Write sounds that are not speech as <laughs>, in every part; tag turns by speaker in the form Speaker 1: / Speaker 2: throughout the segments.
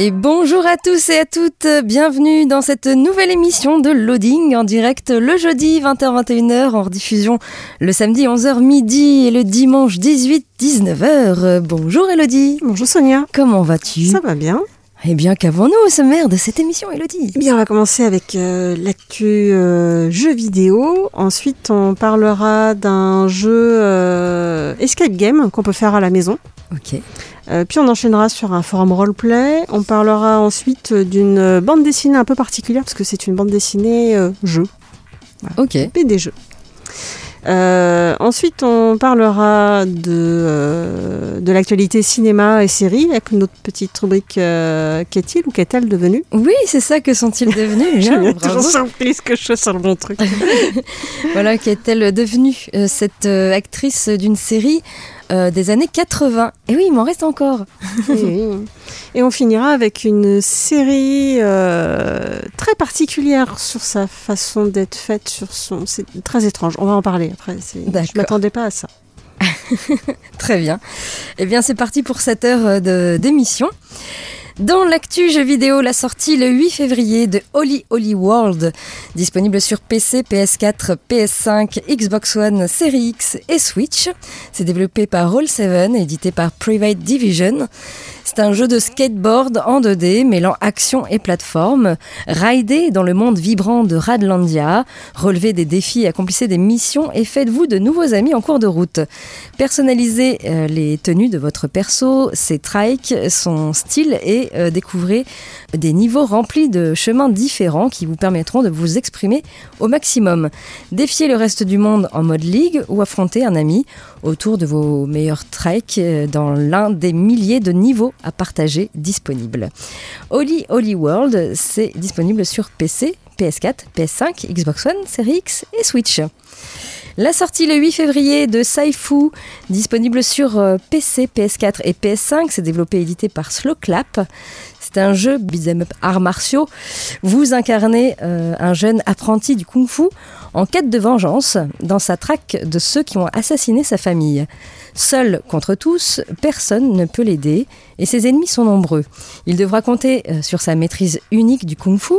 Speaker 1: Et bonjour à tous et à toutes, bienvenue dans cette nouvelle émission de Loading en direct le jeudi 20h-21h en rediffusion le samedi 11h midi et le dimanche 18-19h. Bonjour Elodie.
Speaker 2: Bonjour Sonia.
Speaker 1: Comment vas-tu?
Speaker 2: Ça va bien.
Speaker 1: Eh bien, qu'avons-nous au sommaire de cette émission, Elodie?
Speaker 2: Eh bien, on va commencer avec euh, l'actu euh, jeu vidéo. Ensuite, on parlera d'un jeu euh, escape game qu'on peut faire à la maison.
Speaker 1: Ok.
Speaker 2: Euh, puis on enchaînera sur un forum roleplay. On parlera ensuite d'une bande dessinée un peu particulière parce que c'est une bande dessinée jeu.
Speaker 1: Voilà. Ok.
Speaker 2: Jeux. Euh, ensuite, on parlera de, euh, de l'actualité cinéma et série avec notre petite rubrique euh, Qu'est-il ou qu'est-elle devenu
Speaker 1: Oui, c'est ça, que sont-ils devenus? <laughs>
Speaker 2: Je suis toujours surprise que je sois sur le bon truc. <laughs>
Speaker 1: voilà, qu'est-elle devenue Cette actrice d'une série euh, des années 80. Et oui, il m'en reste encore.
Speaker 2: et, oui. et, on finira avec une série euh, très particulière sur sa façon d'être faite, sur son. C'est très étrange. On va en parler après. Je m'attendais pas à ça. <laughs>
Speaker 1: très bien. Eh bien, c'est parti pour cette heure d'émission. Dans l'actu jeu vidéo, la sortie le 8 février de Holy Holy World, disponible sur PC, PS4, PS5, Xbox One, Series X et Switch. C'est développé par Roll7 et édité par Private Division. C'est un jeu de skateboard en 2D mêlant action et plateforme. Ridez dans le monde vibrant de Radlandia, relevez des défis, accomplissez des missions et faites-vous de nouveaux amis en cours de route. Personnalisez euh, les tenues de votre perso, ses trikes, son style et euh, découvrez des niveaux remplis de chemins différents qui vous permettront de vous exprimer au maximum. Défiez le reste du monde en mode ligue ou affrontez un ami autour de vos meilleurs trikes dans l'un des milliers de niveaux à partager disponibles. Holy Holy World, c'est disponible sur PC, PS4, PS5, Xbox One, Series X et Switch. La sortie le 8 février de Saifu, disponible sur PC, PS4 et PS5, c'est développé et édité par Slow Clap. C'est un jeu beat'em up arts martiaux. Vous incarnez euh, un jeune apprenti du kung-fu en quête de vengeance dans sa traque de ceux qui ont assassiné sa famille. Seul contre tous, personne ne peut l'aider et ses ennemis sont nombreux. Il devra compter euh, sur sa maîtrise unique du kung-fu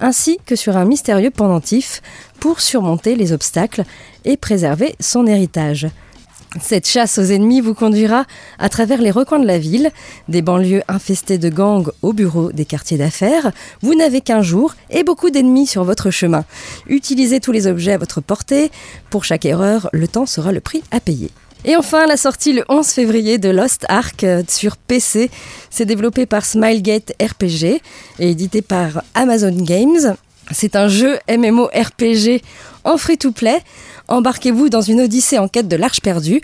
Speaker 1: ainsi que sur un mystérieux pendentif pour surmonter les obstacles et préserver son héritage. Cette chasse aux ennemis vous conduira à travers les recoins de la ville, des banlieues infestées de gangs au bureau des quartiers d'affaires. Vous n'avez qu'un jour et beaucoup d'ennemis sur votre chemin. Utilisez tous les objets à votre portée. Pour chaque erreur, le temps sera le prix à payer. Et enfin, la sortie le 11 février de Lost Ark sur PC. C'est développé par Smilegate RPG et édité par Amazon Games. C'est un jeu MMORPG en free-to-play. Embarquez-vous dans une odyssée en quête de l'Arche perdue,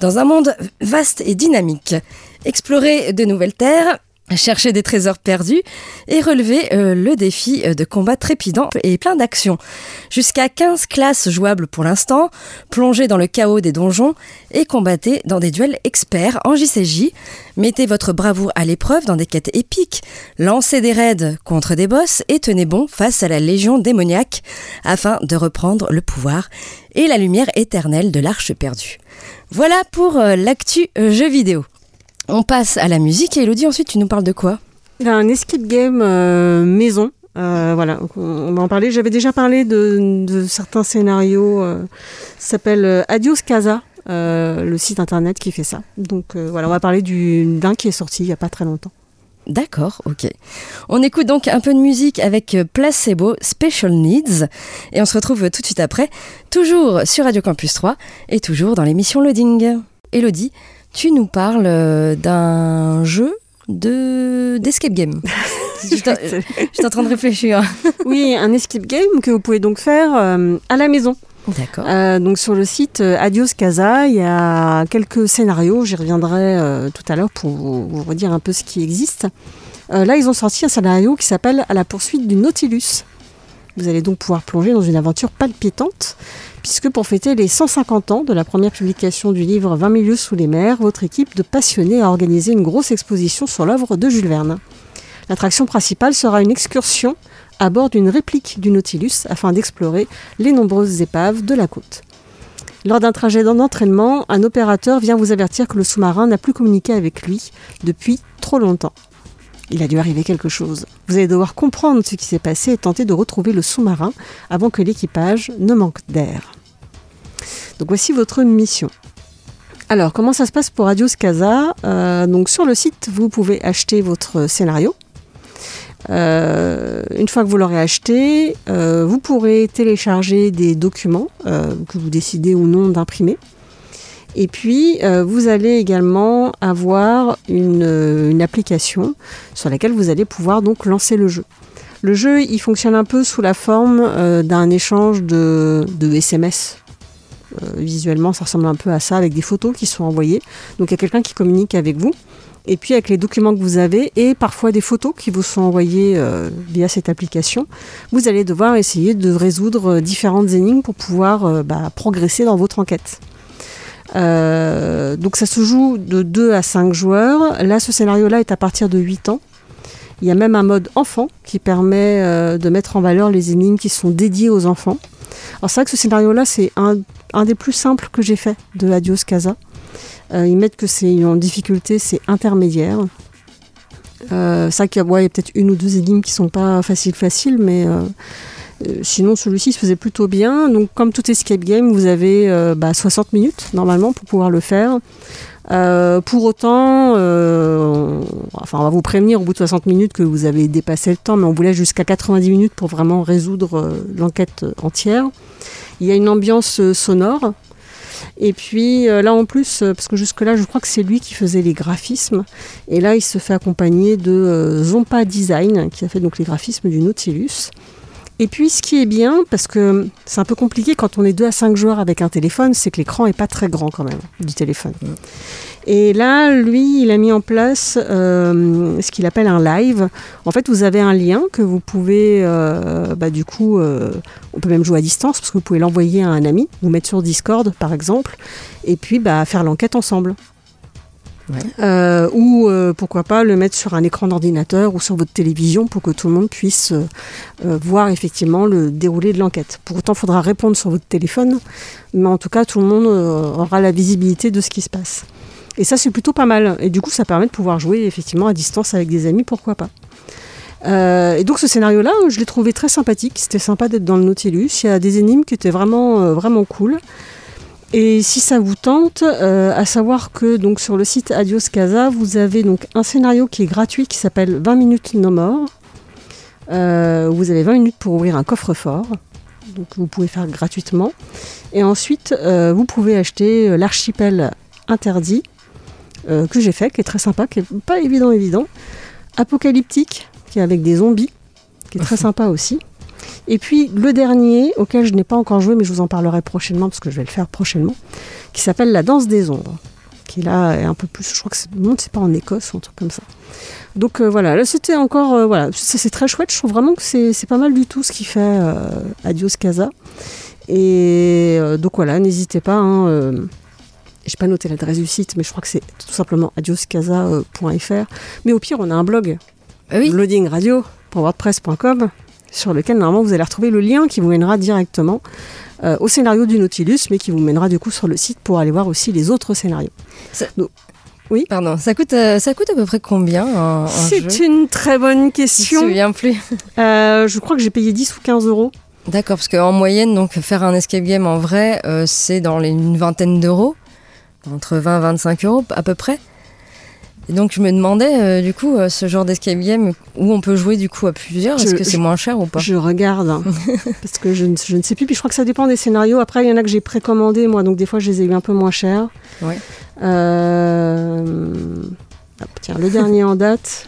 Speaker 1: dans un monde vaste et dynamique. Explorez de nouvelles terres, cherchez des trésors perdus et relevez euh, le défi de combat trépidant et plein d'action. Jusqu'à 15 classes jouables pour l'instant, plongez dans le chaos des donjons et combattez dans des duels experts en JCJ. Mettez votre bravoure à l'épreuve dans des quêtes épiques, lancez des raids contre des boss et tenez bon face à la légion démoniaque afin de reprendre le pouvoir et la lumière éternelle de l'arche perdue. Voilà pour euh, l'actu euh, jeu vidéo. On passe à la musique et Elodie, ensuite tu nous parles de quoi?
Speaker 2: Un escape game euh, maison. Euh, voilà, on va en parler. J'avais déjà parlé de, de certains scénarios. Euh, ça s'appelle Adios Casa, le site internet qui fait ça. Donc voilà, on va parler d'un qui est sorti il n'y a pas très longtemps.
Speaker 1: D'accord, ok. On écoute donc un peu de musique avec Placebo Special Needs et on se retrouve tout de suite après, toujours sur Radio Campus 3 et toujours dans l'émission Loading. Elodie, tu nous parles d'un jeu de d'escape game. <laughs> J'étais en train de réfléchir. <laughs>
Speaker 2: oui, un escape game que vous pouvez donc faire euh, à la maison.
Speaker 1: D'accord.
Speaker 2: Euh, donc sur le site euh, Adios Casa, il y a quelques scénarios. J'y reviendrai euh, tout à l'heure pour vous, vous redire un peu ce qui existe. Euh, là, ils ont sorti un scénario qui s'appelle À la poursuite du Nautilus. Vous allez donc pouvoir plonger dans une aventure palpitante, puisque pour fêter les 150 ans de la première publication du livre 20 milieux sous les mers, votre équipe de passionnés a organisé une grosse exposition sur l'œuvre de Jules Verne. L'attraction principale sera une excursion à bord d'une réplique du Nautilus afin d'explorer les nombreuses épaves de la côte. Lors d'un trajet d'entraînement, un opérateur vient vous avertir que le sous-marin n'a plus communiqué avec lui depuis trop longtemps. Il a dû arriver quelque chose. Vous allez devoir comprendre ce qui s'est passé et tenter de retrouver le sous-marin avant que l'équipage ne manque d'air. Donc voici votre mission. Alors, comment ça se passe pour Adios Casa Euh, sur le site, vous pouvez acheter votre scénario. Euh, une fois que vous l'aurez acheté, euh, vous pourrez télécharger des documents que vous décidez ou non d'imprimer. Et puis, euh, vous allez également avoir une, euh, une application sur laquelle vous allez pouvoir donc lancer le jeu. Le jeu, il fonctionne un peu sous la forme euh, d'un échange de, de SMS. Euh, visuellement, ça ressemble un peu à ça, avec des photos qui sont envoyées. Donc, il y a quelqu'un qui communique avec vous. Et puis, avec les documents que vous avez et parfois des photos qui vous sont envoyées via cette application, vous allez devoir essayer de résoudre différentes énigmes pour pouvoir bah, progresser dans votre enquête. Euh, donc ça se joue de 2 à 5 joueurs. Là, ce scénario-là est à partir de 8 ans. Il y a même un mode enfant qui permet euh, de mettre en valeur les énigmes qui sont dédiées aux enfants. Alors c'est vrai que ce scénario-là, c'est un, des plus simples que j'ai fait de Adios Casa. Euh, ils mettent que c'est en difficulté, c'est intermédiaire. Euh, c'est vrai qu'il y a, peut-être une ou deux énigmes qui sont pas faciles faciles, mais sinon celui-ci se faisait plutôt bien. Donc comme tout escape game, vous avez euh, bah, 60 minutes normalement pour pouvoir le faire. Euh, pour autant, euh, on, enfin, on va vous prévenir au bout de 60 minutes que vous avez dépassé le temps, mais on vous laisse jusqu'à 90 minutes pour vraiment résoudre euh, l'enquête entière. Il y a une ambiance euh, sonore. Et puis euh, là en plus, euh, parce que jusque-là, je crois que c'est lui qui faisait les graphismes. Et là, il se fait accompagner de euh, Zompa Design, qui a fait donc les graphismes du Nautilus. Et puis, ce qui est bien, parce que c'est un peu compliqué quand on est 2 à 5 joueurs avec un téléphone, c'est que l'écran est pas très grand quand même du téléphone. Et là, lui, il a mis en place euh, ce qu'il appelle un live. En fait, vous avez un lien que vous pouvez, euh, bah, du coup, euh, on peut même jouer à distance parce que vous pouvez l'envoyer à un ami, vous mettre sur Discord par exemple, et puis bah, faire l'enquête ensemble. Euh, ou euh, pourquoi pas le mettre sur un écran d'ordinateur ou sur votre télévision pour que tout le monde puisse euh, euh, voir effectivement le déroulé de l'enquête. Pour autant, il faudra répondre sur votre téléphone, mais en tout cas, tout le monde aura la visibilité de ce qui se passe. Et ça, c'est plutôt pas mal. Et du coup, ça permet de pouvoir jouer effectivement à distance avec des amis, pourquoi pas. Et donc ce scénario-là, je l'ai trouvé très sympathique. C'était sympa d'être dans le Nautilus. Il y a des énigmes qui étaient vraiment, vraiment cool. Et si ça vous tente, euh, à savoir que donc sur le site Adios Casa, vous avez donc un scénario qui est gratuit qui s'appelle 20 minutes no more. Euh, vous avez 20 minutes pour ouvrir un coffre-fort. Donc vous pouvez faire gratuitement. Et ensuite, euh, vous pouvez acheter l'archipel interdit que j'ai fait, qui est très sympa, qui est pas évident évident. Apocalyptique, qui est avec des zombies, qui est très <laughs> sympa aussi. Et puis le dernier, auquel je n'ai pas encore joué, mais je vous en parlerai prochainement, parce que je vais le faire prochainement, qui s'appelle La danse des ombres, qui là est un peu plus, je crois que c'est, non, c'est pas en Écosse ou un truc comme ça. Donc euh, voilà, là c'était encore, euh, voilà, c'est, c'est très chouette, je trouve vraiment que c'est, c'est pas mal du tout ce qu'il fait euh, Adios Casa. Et donc voilà, n'hésitez pas, hein, j'ai pas noté l'adresse du site, mais je crois que c'est tout simplement adioscasa.fr. Mais au pire, on a un blog, loadingradio.wordpress.com, sur lequel normalement vous allez retrouver le lien qui vous mènera directement euh, au scénario du Nautilus, mais qui vous mènera du coup sur le site pour aller voir aussi les autres scénarios.
Speaker 1: Ça- Oui. Pardon, ça coûte, euh, ça coûte à peu près combien un, un
Speaker 2: C'est une très bonne
Speaker 1: Je me
Speaker 2: question.
Speaker 1: souviens plus.
Speaker 2: Euh, je crois que j'ai payé 10 ou 15 euros.
Speaker 1: D'accord, parce qu'en moyenne, donc faire un escape game en vrai, c'est dans les, une vingtaine d'euros, entre 20 et 25 euros à peu près. Et donc je me demandais, euh, du coup, euh, ce genre d'escape game où on peut jouer du coup à plusieurs, est-ce que c'est moins cher ou pas?
Speaker 2: Je regarde, hein, <laughs> parce que je ne, je ne sais plus. Puis je crois que ça dépend des scénarios. Après, il y en a que j'ai précommandé, moi, donc des fois, je les ai eu un peu moins chers.
Speaker 1: Ouais.
Speaker 2: Euh, tiens, le dernier en date,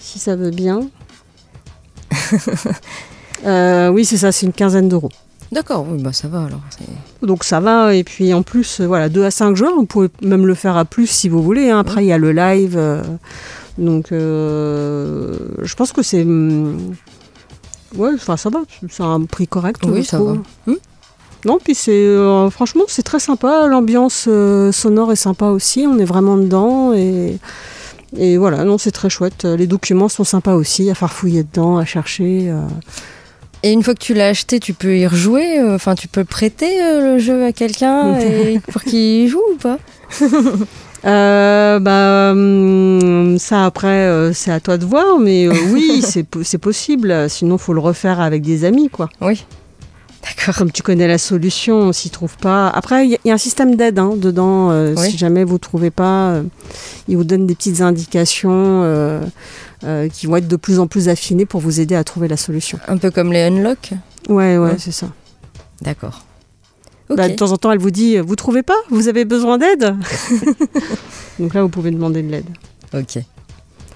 Speaker 2: si ça veut bien. <laughs> Oui, c'est ça, c'est une quinzaine d'euros.
Speaker 1: D'accord, oui, bah ça va alors.
Speaker 2: Donc ça va, et puis en plus, euh, voilà, 2 à 5 joueurs, vous pouvez même le faire à plus si vous voulez. hein. Après, il y a le live. euh, donc euh, je pense que c'est. hum, Ouais, enfin ça va, c'est un prix correct.
Speaker 1: Oui, ça va. Hmm.
Speaker 2: Non, puis c'est. euh, franchement, c'est très sympa. L'ambiance sonore est sympa aussi. On est vraiment dedans. Et, et voilà, non, c'est très chouette. Les documents sont sympas aussi, à farfouiller dedans, à chercher.
Speaker 1: Et une fois que tu l'as acheté, tu peux y rejouer euh, Enfin, tu peux prêter euh, le jeu à quelqu'un <laughs> pour qu'il joue ou pas? <laughs>
Speaker 2: Euh, bah, hum, ça après, euh, c'est à toi de voir, mais euh, oui, <laughs> c'est po- c'est possible. Sinon, faut le refaire avec des amis, quoi.
Speaker 1: Oui. D'accord.
Speaker 2: Comme tu connais la solution, on s'y trouve pas. Après, il y, a- il y a un système d'aide hein, dedans.
Speaker 1: Oui.
Speaker 2: Si jamais vous trouvez pas, il vous donne des petites indications euh, euh, qui vont être de plus en plus affinées pour vous aider à trouver la solution.
Speaker 1: Un peu comme les unlock
Speaker 2: Ouais, ouais,
Speaker 1: Ouais.
Speaker 2: c'est ça.
Speaker 1: D'accord.
Speaker 2: Bah, de temps en temps, elle vous dit, vous trouvez pas? Vous avez besoin d'aide? <laughs> Donc là, vous pouvez demander de l'aide.
Speaker 1: ok.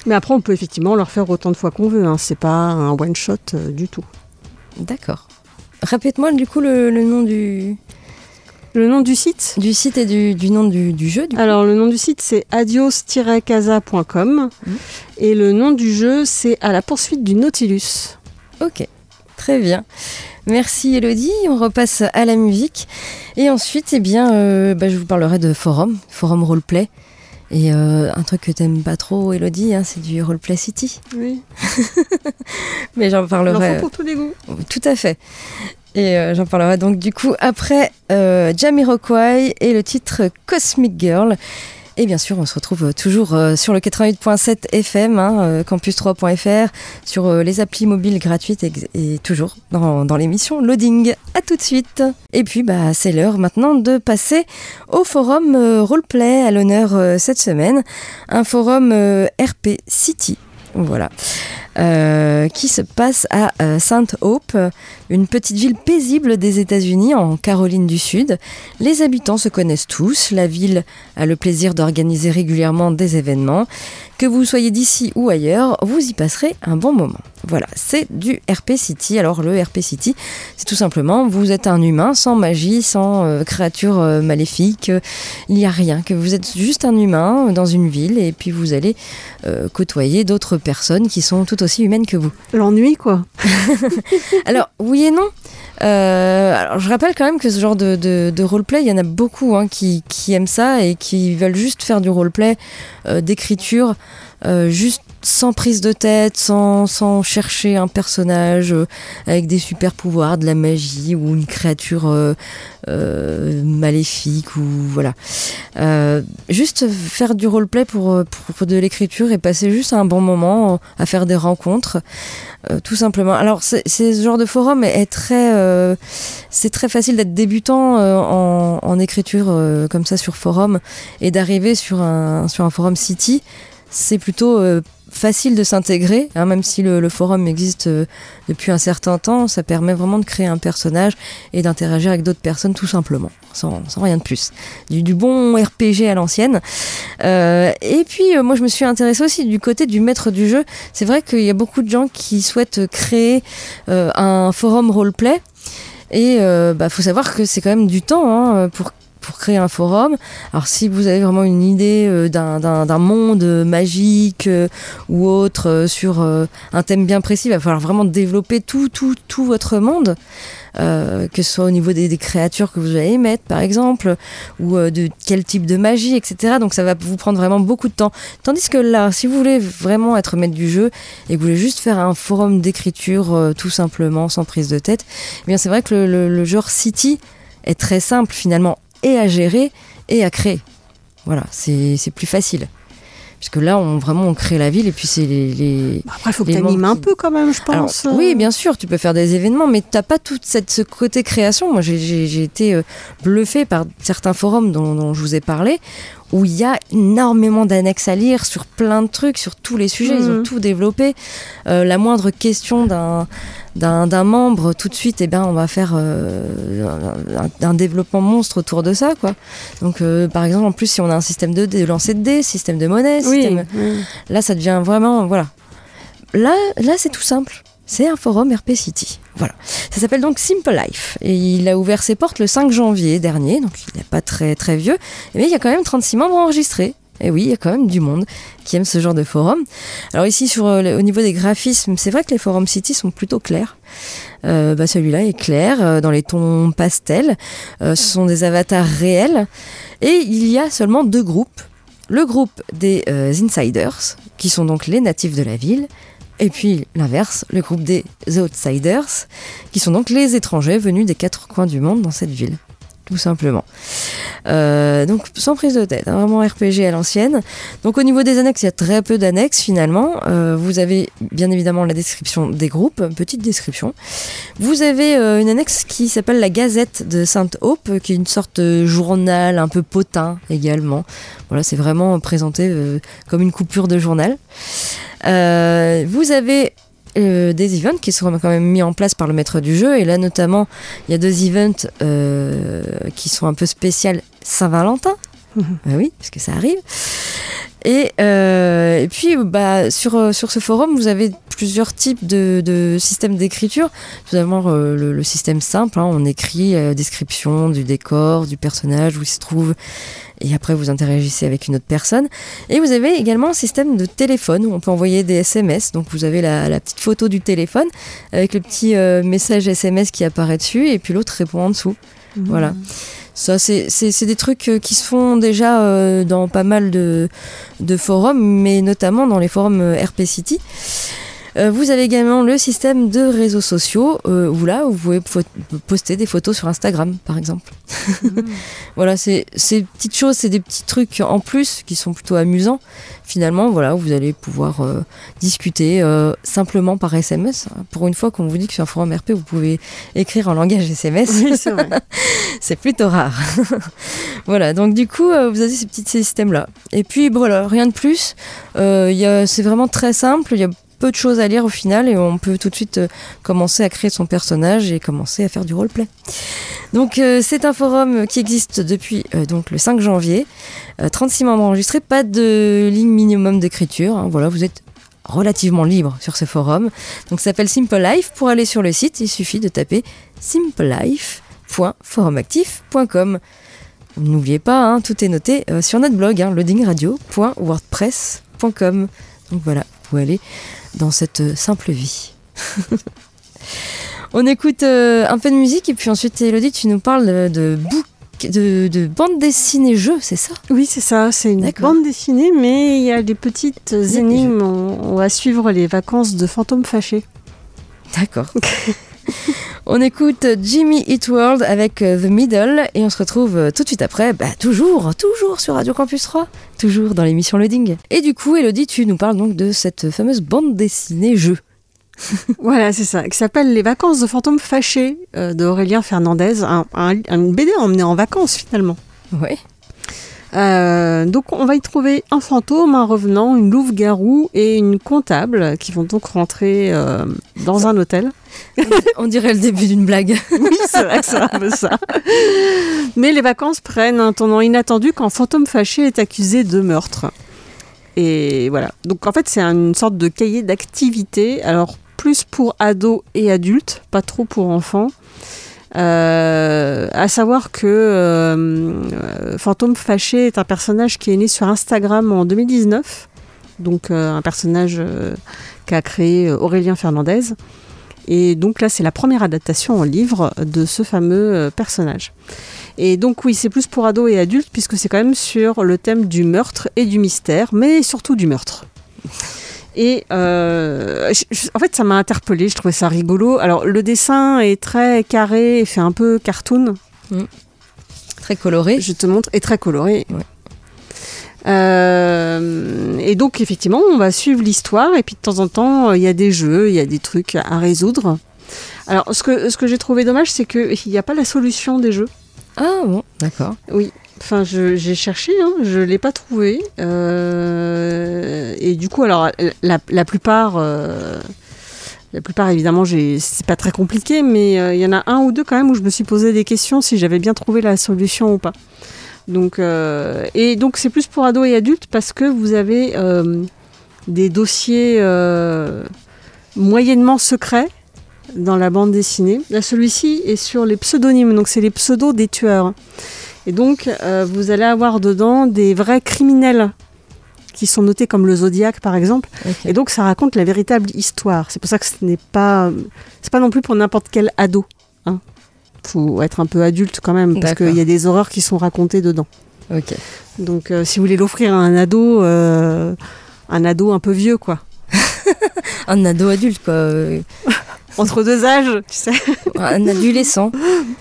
Speaker 2: Mais après, on peut effectivement leur faire autant de fois qu'on veut. Hein. C'est pas un one shot euh, du tout.
Speaker 1: D'accord. Répète-moi du coup le, le nom du,
Speaker 2: Le nom du site
Speaker 1: du site et du, du nom du, du jeu. Du.
Speaker 2: Alors, le nom du site, c'est adios-casa.com.
Speaker 1: Mhm.
Speaker 2: Et le nom du jeu, c'est À la poursuite du Nautilus.
Speaker 1: Ok, très bien. Merci Elodie. On repasse à la musique. Et ensuite, eh bien, euh, bah, je vous parlerai de forum, forum roleplay. Et euh, un truc que t'aimes pas trop, Elodie, hein, c'est du roleplay city.
Speaker 2: Oui. <laughs>
Speaker 1: Mais j'en
Speaker 2: Il en
Speaker 1: parlerai.
Speaker 2: faut pour tous les goûts.
Speaker 1: Tout à fait. Et euh, j'en parlerai donc du coup après euh, Jamiroquai et le titre Cosmic Girl. Et bien sûr, on se retrouve toujours euh, sur le 88.7 FM, hein, euh, campus3.fr, sur euh, les applis mobiles gratuites et, toujours dans, dans l'émission Loading. À tout de suite. Et puis, bah, c'est l'heure maintenant de passer au forum Roleplay à l'honneur cette semaine. Un forum RP City. Voilà. Euh, qui se passe à euh, Saint Hope, une petite ville paisible des États-Unis en Caroline du Sud. Les habitants se connaissent tous, la ville a le plaisir d'organiser régulièrement des événements. Que vous soyez d'ici ou ailleurs, vous y passerez un bon moment. Voilà, c'est du RP City. Alors le RP City, c'est tout simplement, vous êtes un humain sans magie, sans euh, créature euh, maléfique, il n'y a rien, que vous êtes juste un humain dans une ville et puis vous allez euh, côtoyer d'autres personnes qui sont tout aussi humaines que vous.
Speaker 2: L'ennui, quoi. <laughs>
Speaker 1: Alors, oui et non. Euh, alors, je rappelle quand même que ce genre de, de, de roleplay, il y en a beaucoup hein, qui, qui aiment ça et qui veulent juste faire du roleplay euh, d'écriture, euh, juste sans prise de tête, sans, sans chercher un personnage euh, avec des super pouvoirs, de la magie ou une créature euh, euh, maléfique ou voilà. Juste faire du roleplay pour, pour, de l'écriture et passer juste un bon moment à faire des rencontres. Tout simplement. Alors, ce genre de forum est, très, c'est très facile d'être débutant en, écriture comme ça sur forum et d'arriver sur un sur un forum city. C'est plutôt facile de s'intégrer, hein, même si le, forum existe euh, depuis un certain temps. Ça permet vraiment de créer un personnage et d'interagir avec d'autres personnes tout simplement, sans, rien de plus. Du, bon RPG à l'ancienne. Euh, et puis, euh, moi, je me suis intéressée aussi du côté du maître du jeu. C'est vrai qu'il y a beaucoup de gens qui souhaitent créer un forum roleplay. Et il bah, faut savoir que c'est quand même du temps hein, pour pour créer un forum. Alors si vous avez vraiment une idée euh, d'un- monde euh, magique euh, ou autre sur un thème bien précis, il va falloir vraiment développer tout, tout, tout votre monde. Que ce soit au niveau des, créatures que vous allez émettre par exemple, ou de quel type de magie, etc. Donc ça va vous prendre vraiment beaucoup de temps. Tandis que là, si vous voulez vraiment être maître du jeu et que vous voulez juste faire un forum d'écriture tout simplement, sans prise de tête, eh bien c'est vrai que le genre City est très simple finalement et à gérer et à créer. Voilà, c'est plus facile. Puisque là, on, vraiment, on crée la ville et puis c'est les, les,
Speaker 2: Après, il faut que tu animes un peu quand même, je
Speaker 1: alors,
Speaker 2: pense.
Speaker 1: oui, bien sûr, tu peux faire des événements, mais t'as pas tout cette, ce côté création. Moi, j'ai- été euh, bluffée par certains forums dont, dont je vous ai parlé, où il y a énormément d'annexes à lire sur plein de trucs, sur tous les sujets. Ils ont
Speaker 2: Mhm.
Speaker 1: tout développé. Euh, la moindre question d'un d'un membre, tout de suite, eh ben, on va faire euh, un, un développement monstre autour de ça, quoi. Donc, euh, par exemple, en plus, si on a un système de, de lancer de dés, système de monnaie,
Speaker 2: Oui,
Speaker 1: système
Speaker 2: oui.
Speaker 1: Là, ça devient vraiment, voilà. là, là c'est tout simple. C'est un forum RP City. Voilà. Ça s'appelle donc Simple Life. Et il a ouvert ses portes le 5 janvier dernier, donc il n'est pas très très vieux. Mais il y a quand même 36 membres enregistrés. Et oui, il y a quand même du monde qui aime ce genre de forum. Alors ici, sur, euh, au niveau des graphismes, c'est vrai que les forums City sont plutôt clairs. Euh, bah, Celui-là est clair, euh, dans les tons pastels. Euh, ce sont des avatars réels. Et il y a seulement deux groupes. Le groupe des Insiders, qui sont donc les natifs de la ville, et puis l'inverse, le groupe des Outsiders, qui sont donc les étrangers venus des quatre coins du monde dans cette ville. Tout simplement. Euh, donc sans prise de tête, hein, vraiment RPG à l'ancienne. Donc au niveau des annexes, il y a très peu d'annexes finalement. Euh, vous avez bien évidemment la description des groupes, petite description. Vous avez euh, une annexe qui s'appelle la Gazette de Sainte-Hope, qui est une sorte de journal un peu potin également. Voilà, c'est vraiment présenté comme une coupure de journal. Vous avez euh, des events qui seront quand même mis en place par le maître du jeu. Et là, notamment, il y a deux events euh, qui sont un peu spéciales Saint-Valentin. Ah oui, parce que ça arrive. Et, euh, et puis, bah, sur, sur ce forum, vous avez plusieurs types de, de systèmes d'écriture. Tout d'abord, euh, le, le système simple, hein, on écrit euh, description du décor, du personnage, où il se trouve, et après vous interagissez avec une autre personne. Et vous avez également un système de téléphone où on peut envoyer des SMS. Donc vous avez la, la petite photo du téléphone avec le petit euh, message SMS qui apparaît dessus, et puis l'autre répond en dessous. Voilà. Ça, c'est des trucs euh, qui se font déjà euh, dans pas mal de, de forums, mais notamment dans les forums RP City. Euh, vous avez également le système de réseaux sociaux, euh, où là, vous pouvez poster des photos sur Instagram, par exemple. <laughs> voilà, c'est ces petites choses, c'est des petits trucs en plus qui sont plutôt amusants. Finalement, voilà, vous allez pouvoir euh, discuter simplement par SMS. Pour une fois qu'on vous dit que sur un forum RP, vous pouvez écrire en langage SMS.
Speaker 2: Oui, <laughs> c'est
Speaker 1: plutôt rare. <laughs> voilà, donc du coup, vous avez ces petits systèmes-là. Et puis, bon, voilà, rien de plus. C'est vraiment très simple. Il y a peu de choses à lire au final et on peut tout de suite euh, commencer à créer son personnage et commencer à faire du roleplay. Donc euh, c'est un forum qui existe depuis euh, donc le 5 janvier. Euh, 36 membres enregistrés, pas de ligne minimum d'écriture. hein. voilà, vous êtes relativement libre sur ce forum. Donc ça s'appelle Simple Life. Pour aller sur le site, il suffit de taper simplelife.forumactif.com. N'oubliez pas, hein, tout est noté sur notre blog, hein, loadingradio.wordpress.com. Donc voilà, vous pouvez aller dans cette simple vie. <laughs> On écoute euh, un peu de musique et puis ensuite, Elodie, tu nous parles de, de, book- de, de bande dessinée jeu, c'est ça?
Speaker 2: Oui, c'est ça. C'est une bande dessinée, mais il y a des petites énigmes. On, on va suivre les vacances de fantômes fâchés.
Speaker 1: D'accord. <laughs> <laughs> on écoute Jimmy Eat World avec euh, The Middle et on se retrouve euh, tout de suite après, bah, toujours, toujours sur Radio Campus 3, toujours dans l'émission Loading. Et du coup, Elodie, tu nous parles donc de cette fameuse bande dessinée jeu. <laughs>
Speaker 2: Voilà, c'est ça. Qui s'appelle Les vacances de fantômes fâchés euh, de Aurélien Fernandez. Un, BD emmenée en vacances finalement.
Speaker 1: Ouais.
Speaker 2: Euh, donc on va y trouver un fantôme, un revenant, une louve-garou et une comptable qui vont donc rentrer euh, dans un hôtel.
Speaker 1: On dirait le début d'une blague. <laughs>
Speaker 2: Oui, c'est vrai que c'est un peu ça. Mais les vacances prennent un tournant inattendu quand Fantôme Fâché est accusé de meurtre. Et voilà. Donc en fait, c'est une sorte de cahier d'activités. Alors, plus pour ados et adultes, pas trop pour enfants. Euh, à savoir que euh, Fantôme Fâché est un personnage qui est né sur Instagram en 2019. Donc euh, un personnage qu'a créé Aurélien Fernandez. Et donc là, c'est la première adaptation en livre de ce fameux personnage. Et donc oui, c'est plus pour ados et adultes puisque c'est quand même sur le thème du meurtre et du mystère, mais surtout du meurtre. Et euh, je- en fait, ça m'a interpellée, je trouvais ça rigolo. Alors, le dessin est très carré, fait un peu cartoon.
Speaker 1: Très coloré.
Speaker 2: Je te montre, et très coloré.
Speaker 1: Ouais.
Speaker 2: Euh, et donc, effectivement, on va suivre l'histoire, et puis de temps en temps, il y a des jeux, il y a des trucs à résoudre. Alors, ce que, ce que j'ai trouvé dommage, c'est qu'il n'y a pas la solution des jeux.
Speaker 1: Ah bon, d'accord.
Speaker 2: Oui, enfin j'ai cherché, hein, je l'ai pas trouvé. Euh, et du coup, alors la, la plupart, euh, la plupart évidemment, c'est pas très compliqué, mais euh, il y en a un ou deux quand même où je me suis posé des questions si j'avais bien trouvé la solution ou pas. Donc euh, et donc c'est plus pour ados et adultes parce que vous avez des dossiers moyennement secrets dans la bande dessinée. Là, celui-ci est sur les pseudonymes, donc c'est les pseudos des tueurs. Et donc, euh, vous allez avoir dedans des vrais criminels qui sont notés comme le Zodiac, par exemple. Et donc, ça raconte la véritable histoire. C'est pour ça que ce n'est pas, c'est pas non plus pour n'importe quel ado. Hein. Faut être un peu adulte quand même, parce qu'il y a des horreurs qui sont racontées dedans. Donc, euh, si vous voulez l'offrir à un ado, euh, un ado un peu vieux, quoi. <laughs>
Speaker 1: un ado adulte, quoi. <laughs>
Speaker 2: Entre deux âges, tu sais.
Speaker 1: Un adolescent.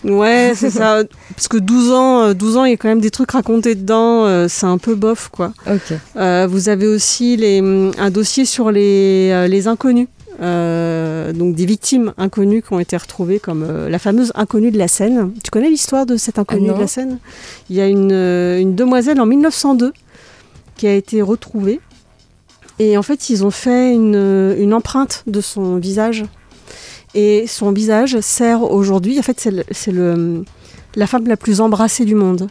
Speaker 2: Ouais, c'est ça. Parce que 12 ans, 12 euh, ans, il y a quand même des trucs racontés dedans. euh, c'est un peu bof, quoi.
Speaker 1: Ok.
Speaker 2: Euh, vous avez aussi les, hum, un dossier sur les, les inconnus. Euh, donc des victimes inconnues qui ont été retrouvées comme euh, la fameuse inconnue de la Seine. Tu connais l'histoire de cette inconnue
Speaker 1: Ah
Speaker 2: de la Seine? Il y a une, une demoiselle en 1902 qui a été retrouvée. Et en fait, ils ont fait une, une empreinte de son visage. Et son visage sert aujourd'hui, en fait, c'est la femme la plus embrassée du monde.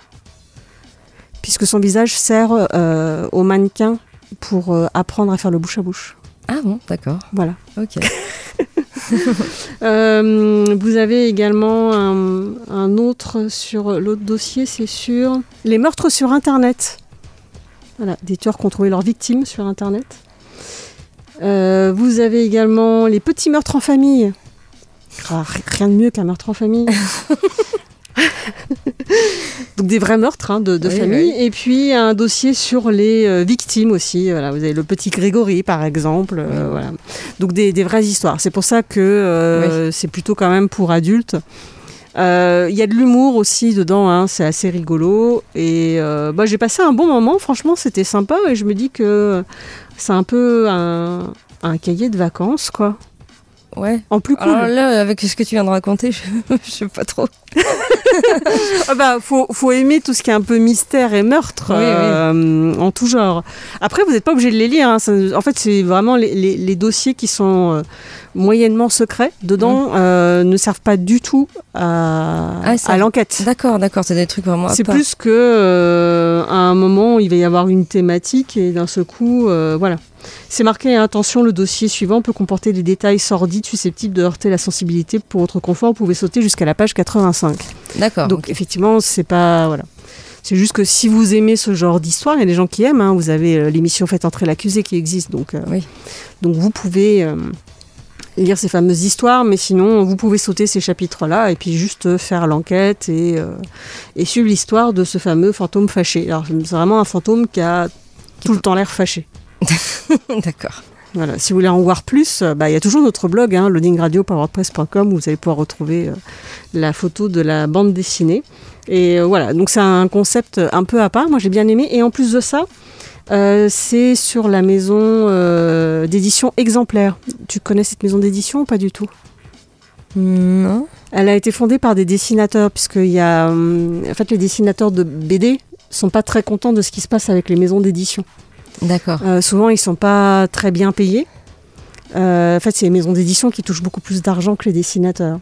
Speaker 2: Puisque son visage sert euh, aux mannequins pour euh, apprendre à faire le bouche à bouche.
Speaker 1: Ah bon, d'accord.
Speaker 2: Voilà.
Speaker 1: Ok. <laughs> <laughs>
Speaker 2: Euh, vous avez également un, un autre sur l'autre dossier, c'est sur les meurtres sur Internet. Voilà, des tueurs qui ont trouvé leurs victimes sur Internet. Euh, vous avez également les petits meurtres en famille. Ri- rien de mieux qu'un meurtre en famille. <laughs> Donc des vrais meurtres hein, de, de
Speaker 1: Oui,
Speaker 2: famille.
Speaker 1: oui.
Speaker 2: Et puis un dossier sur les euh, victimes aussi. Voilà, vous avez le petit Grégory par exemple. euh, voilà. Donc des, des vraies histoires. C'est pour ça que euh, c'est plutôt quand même pour adultes. Il y a de l'humour aussi dedans, hein, c'est assez rigolo. Et bah, j'ai passé un bon moment, franchement c'était sympa et je me dis que c'est un peu un, un cahier de vacances quoi.
Speaker 1: Ouais.
Speaker 2: En plus cool.
Speaker 1: Alors là, avec ce que tu viens de raconter, <laughs> je, je sais pas trop. <laughs>
Speaker 2: Ah bah, faut, faut aimer tout ce qui est un peu mystère et meurtre
Speaker 1: Oui,
Speaker 2: euh, en tout genre. Après, vous n'êtes pas obligé de les lire. hein. Ça- en fait, c'est vraiment les, les- les dossiers qui sont euh, moyennement secrets dedans euh, ne servent pas du tout à,
Speaker 1: Ah,
Speaker 2: à l'enquête.
Speaker 1: D'accord, d'accord, c'est des trucs vraiment.
Speaker 2: C'est plus que à un moment il va y avoir une thématique et d'un seul coup, voilà. C'est marqué attention, le dossier suivant peut comporter des détails sordides susceptibles de heurter la sensibilité. Pour votre confort, vous pouvez sauter jusqu'à la page 85.
Speaker 1: D'accord.
Speaker 2: Donc effectivement, c'est pas voilà. C'est juste que si vous aimez ce genre d'histoire, il y a des gens qui aiment. hein. Vous avez euh, l'émission Faites entrer l'accusé qui existe, donc euh,
Speaker 1: Oui.
Speaker 2: donc vous pouvez euh, lire ces fameuses histoires, mais sinon vous pouvez sauter ces chapitres-là et puis juste faire l'enquête et et suivre l'histoire de ce fameux fantôme fâché. Alors c'est vraiment un fantôme qui a tout le temps l'air fâché. <laughs>
Speaker 1: D'accord.
Speaker 2: Voilà. Si vous voulez en voir plus, euh, bah, il y a toujours notre blog, hein, loadingradio.wordpress.com, où vous allez pouvoir retrouver euh, la photo de la bande dessinée. Et euh, voilà, donc c'est un concept un peu à part, moi j'ai bien aimé. Et en plus de ça, euh, c'est sur la maison euh, d'édition exemplaire. Tu connais cette maison d'édition ou pas du tout?
Speaker 1: Non.
Speaker 2: Elle a été fondée par des dessinateurs, puisqu'il y a. hum, en fait, les dessinateurs de BD sont pas très contents de ce qui se passe avec les maisons d'édition.
Speaker 1: D'accord.
Speaker 2: Euh, souvent, ils sont pas très bien payés. Euh, en fait, c'est les maisons d'édition qui touchent beaucoup plus d'argent que les dessinateurs.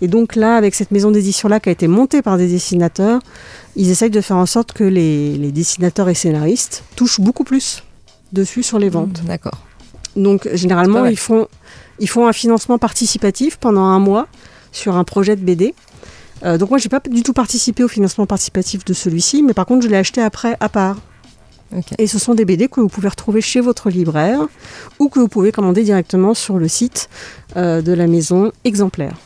Speaker 2: Et donc là, avec cette maison d'édition-là qui a été montée par des dessinateurs, ils essayent de faire en sorte que les, les dessinateurs et scénaristes touchent beaucoup plus dessus sur les ventes.
Speaker 1: D'accord.
Speaker 2: Donc généralement, ils font, ils font un financement participatif pendant un mois sur un projet de BD. Euh, donc moi, j'ai pas du tout participé au financement participatif de celui-ci, mais par contre, je l'ai acheté après à part. Et ce sont des BD que vous pouvez retrouver chez votre libraire ou que vous pouvez commander directement sur le site euh, de la maison exemplaire.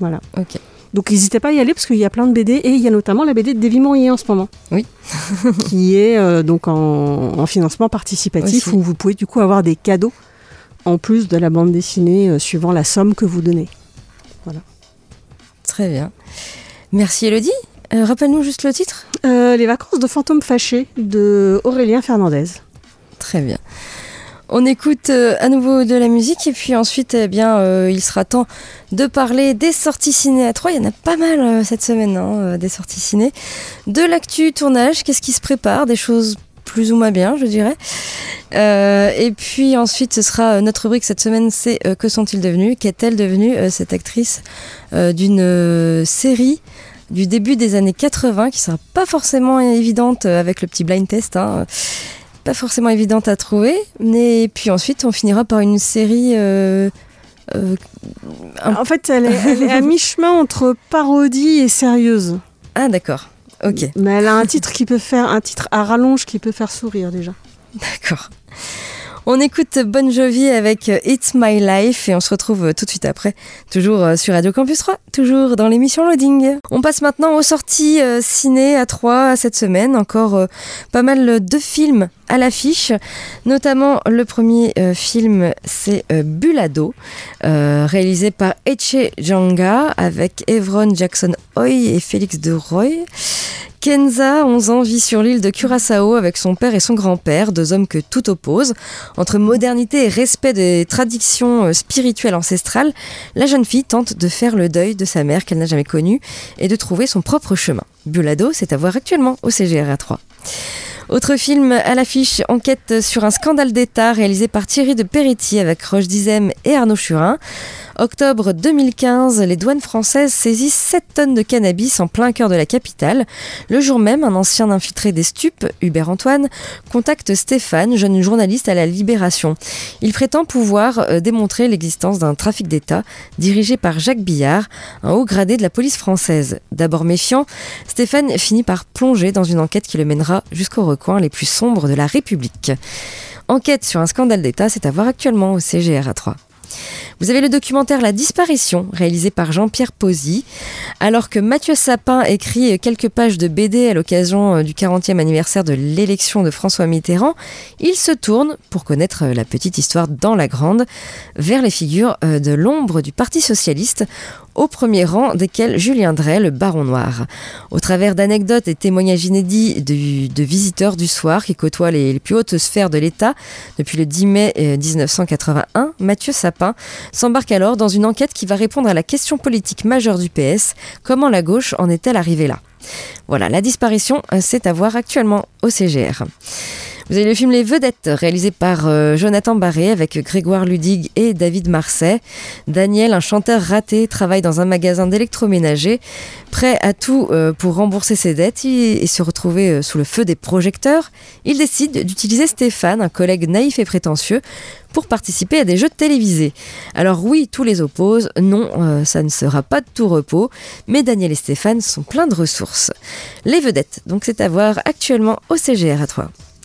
Speaker 2: Voilà.
Speaker 1: Ok.
Speaker 2: Donc n'hésitez pas à y aller parce qu'il y a plein de BD et il y a notamment la BD de Davy Mourier en ce moment.
Speaker 1: Oui. <laughs>
Speaker 2: qui est euh, donc en, en financement participatif
Speaker 1: Aussi.
Speaker 2: où vous pouvez du coup avoir des cadeaux en plus de la bande dessinée euh, suivant la somme que vous donnez.
Speaker 1: Très bien. Merci Elodie. Euh, Rappelle-nous juste le titre.
Speaker 2: Euh, les vacances de fantômes fâchés de Aurélien Fernandez.
Speaker 1: Très bien. On écoute euh, à nouveau de la musique et puis ensuite, eh bien, euh, il sera temps de parler des sorties ciné à 3. Il y en a pas mal euh, cette semaine, hein, des sorties ciné. De l'actu tournage, qu'est-ce qui se prépare Des choses plus ou moins bien, je dirais. Et puis ensuite, ce sera notre rubrique cette semaine, c'est Que sont-ils devenus? Qu'est-elle devenue cette actrice d'une série du début des années 80 qui sera pas forcément évidente euh, avec le petit blind test. hein. pas forcément évidente à trouver. Et puis ensuite, on finira par une série. Euh,
Speaker 2: euh, en fait, elle est, elle est à <laughs> mi-chemin entre parodie et sérieuse.
Speaker 1: Ah, d'accord. Ok.
Speaker 2: Mais elle a un titre qui peut faire un titre à rallonge qui peut faire sourire déjà. <laughs>
Speaker 1: D'accord. On écoute Bon Jovi avec It's My Life et on se retrouve tout de suite après, toujours sur Radio Campus 3, toujours dans l'émission Loading. On passe maintenant aux sorties euh, ciné à 3 cette semaine, encore euh, pas mal de films à l'affiche, notamment le premier euh, film c'est Bulado, réalisé par Eche Janga avec Evron Jackson Hoy et Félix de Roy. Kenza, 11 ans, vit sur l'île de Curaçao avec son père et son grand-père, deux hommes que tout oppose. Entre modernité et respect des traditions euh, spirituelles ancestrales, la jeune fille tente de faire le deuil de sa mère qu'elle n'a jamais connue et de trouver son propre chemin. Bulado, c'est à voir actuellement au CGRA 3. Autre film à l'affiche, enquête sur un scandale d'État réalisé par Thierry de Peretti avec Roche Dizem et Arnaud Churin. Octobre 2015, les douanes françaises saisissent 7 tonnes de cannabis en plein cœur de la capitale. Le jour même, un ancien infiltré des stupes, Hubert Antoine, contacte Stéphane, jeune journaliste à la Libération. Il prétend pouvoir euh, démontrer l'existence d'un trafic d'État dirigé par Jacques Billard, un haut gradé de la police française. D'abord méfiant, Stéphane finit par plonger dans une enquête qui le mènera jusqu'aux recoins les plus sombres de la République. Enquête sur un scandale d'État, c'est à voir actuellement au CGRA 3. Vous avez le documentaire La disparition, réalisé par Jean-Pierre Posy. Alors que Mathieu Sapin écrit quelques pages de BD à l'occasion euh, du 40e anniversaire de l'élection de François Mitterrand, il se tourne, pour connaître euh, la petite histoire dans la grande, vers les figures euh, de l'ombre du Parti socialiste, au premier rang desquels Julien Drey, le baron noir. Au travers d'anecdotes et témoignages inédits de, visiteurs du soir qui côtoient les, plus hautes sphères de l'État, depuis le 10 mai 1981, Mathieu Sapin s'embarque alors dans une enquête qui va répondre à la question politique majeure du PS, comment la gauche en est-elle arrivée là? Voilà, la disparition, euh, c'est à voir actuellement au CGR. Vous avez le film Les Vedettes, réalisé par euh, Jonathan Barré avec Grégoire Ludig et David Marseille. Daniel, un chanteur raté, travaille dans un magasin d'électroménager, prêt à tout euh, pour rembourser ses dettes et, se retrouver euh, sous le feu des projecteurs. Il décide d'utiliser Stéphane, un collègue naïf et prétentieux, pour participer à des jeux télévisés. Alors oui, tous les opposent, non, ça ne sera pas de tout repos, mais Daniel et Stéphane sont pleins de ressources. Les vedettes, donc c'est à voir actuellement au CGR à 3.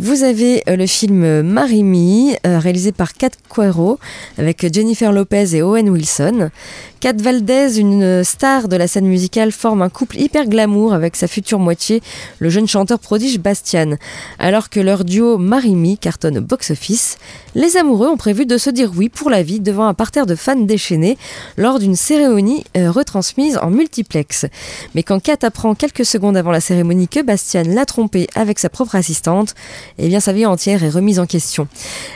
Speaker 1: Vous avez euh, le film Marimi, euh, réalisé par Kat Quero, avec Jennifer Lopez et Owen Wilson. Kat Valdez, une star de la scène musicale, forme un couple hyper glamour avec sa future moitié, le jeune chanteur prodige Bastian. Alors que leur duo Marimi cartonne au box-office, les amoureux ont prévu de se dire oui pour la vie devant un parterre de fans déchaînés lors d'une cérémonie euh, retransmise en multiplex. Mais quand Kat apprend quelques secondes avant la cérémonie que Bastian l'a trompée avec sa propre assistante, eh bien sa vie entière est remise en question.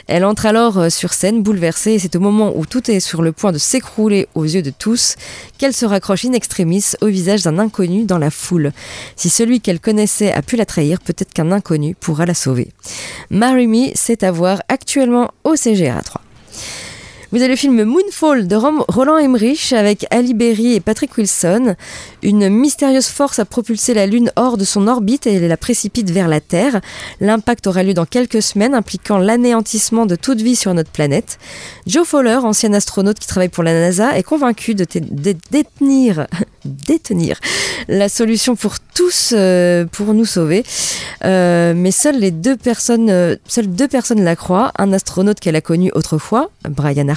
Speaker 1: Elle entre alors euh, sur scène bouleversée et c'est au moment où tout est sur le point de s'écrouler aux yeux de tous, qu'elle se raccroche in extremis au visage d'un inconnu dans la foule. Si celui qu'elle connaissait a pu la trahir, peut-être qu'un inconnu pourra la sauver. Marry Me, c'est à voir actuellement au CGRA 3. Vous avez le film Moonfall de Roland Emmerich avec Ali Berry et Patrick Wilson. Une mystérieuse force a propulsé la Lune hors de son orbite et la précipite vers la Terre. L'impact aura lieu dans quelques semaines, impliquant l'anéantissement de toute vie sur notre planète. Joe Fowler, ancien astronaute qui travaille pour la NASA, est convaincu de, détenir, détenir la solution pour tous euh, pour nous sauver. Euh, mais seules les deux personnes, euh, seules deux personnes la croient. Un astronaute qu'elle a connu autrefois, Brian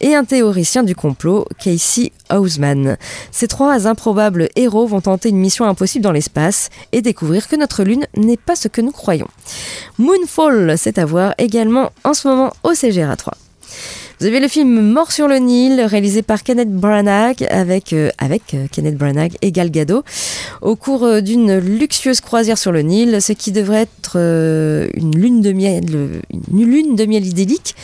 Speaker 1: et un théoricien du complot, Casey Hausman. Ces trois improbables héros vont tenter une mission impossible dans l'espace et découvrir que notre Lune n'est pas ce que nous croyons. Moonfall, c'est à voir également en ce moment au CGRA 3. Vous avez le film Mort sur le Nil, réalisé par Kenneth Branagh avec, euh, avec euh, Kenneth Branagh et Gal Gadot, au cours euh, d'une luxueuse croisière sur le Nil, ce qui devrait être une lune de miel, une lune de miel idyllique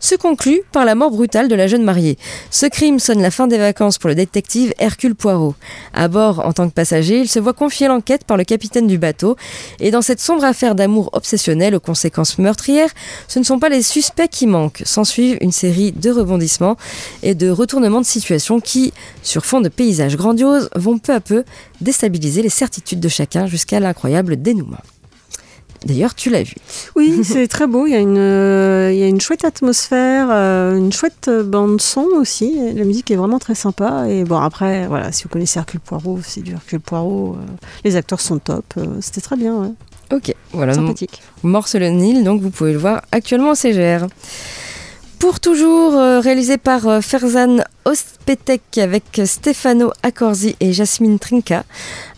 Speaker 1: se conclut par la mort brutale de la jeune mariée. Ce crime sonne la fin des vacances pour le détective Hercule Poirot. À bord, en tant que passager, il se voit confier l'enquête par le capitaine du bateau. Et dans cette sombre affaire d'amour obsessionnel aux conséquences meurtrières, ce ne sont pas les suspects qui manquent. S'ensuivent une série de rebondissements et de retournements de situation qui, sur fond de paysages grandioses, vont peu à peu déstabiliser les certitudes de chacun jusqu'à l'incroyable dénouement. D'ailleurs, tu l'as vu.
Speaker 2: Oui, c'est très beau. Il y a une, euh, il y a une chouette atmosphère, euh, une chouette bande son aussi. La musique est vraiment très sympa. Et bon, après, voilà, si vous connaissez Hercule Poirot, c'est du Hercule Poirot. euh, les acteurs sont top. C'était très bien. ouais.
Speaker 1: Ok, voilà.
Speaker 2: Sympathique.
Speaker 1: Morse le Nil, donc vous pouvez le voir actuellement au CGR. Pour toujours, euh, réalisé par euh, Ferzan Ospetek avec Stefano Accorsi et Jasmine Trinca,